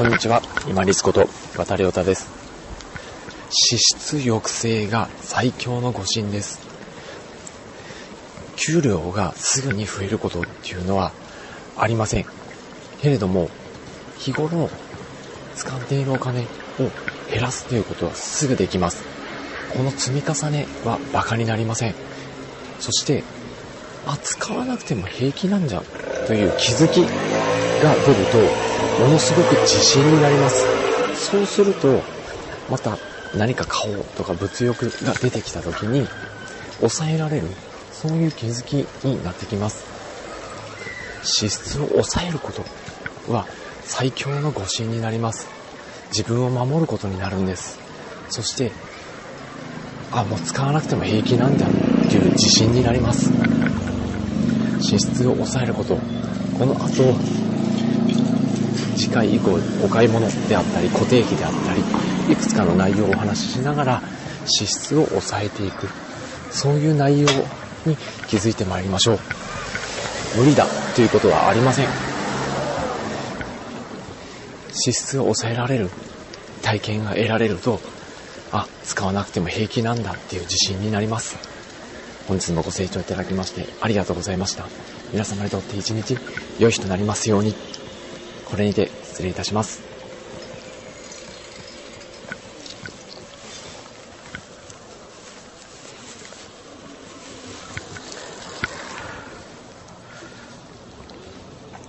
こんにちは。今リスこと渡良太です。支出抑制が最強の誤信です。給料がすぐに増えることっていうのはありません。けれども、日頃使っているお金を減らすということはすぐできます。この積み重ねは馬鹿になりません。そして、あ、使わなくても平気なんじゃという気づきが出ると、ものすごく自信になります。そうすると、また何か買おうとか物欲が出てきた時に、抑えられる、そういう気づきになってきます。支出を抑えることは最強の誤信になります。自分を守ることになるんです。そして、あ、もう使わなくても平気なんだっていう自信になります。支出を抑えること。この後、次回以降お買い物であったり固定費であったり、いくつかの内容をお話ししながら支出を抑えていく。そういう内容に気づいてまいりましょう。無理だということはありません。支出を抑えられる体験が得られると、あ、使わなくても平気なんだっていう自信になります。本日もご清聴いただきましてありがとうございました。皆様にとって一日良い日となりますように。これにて失礼いたします。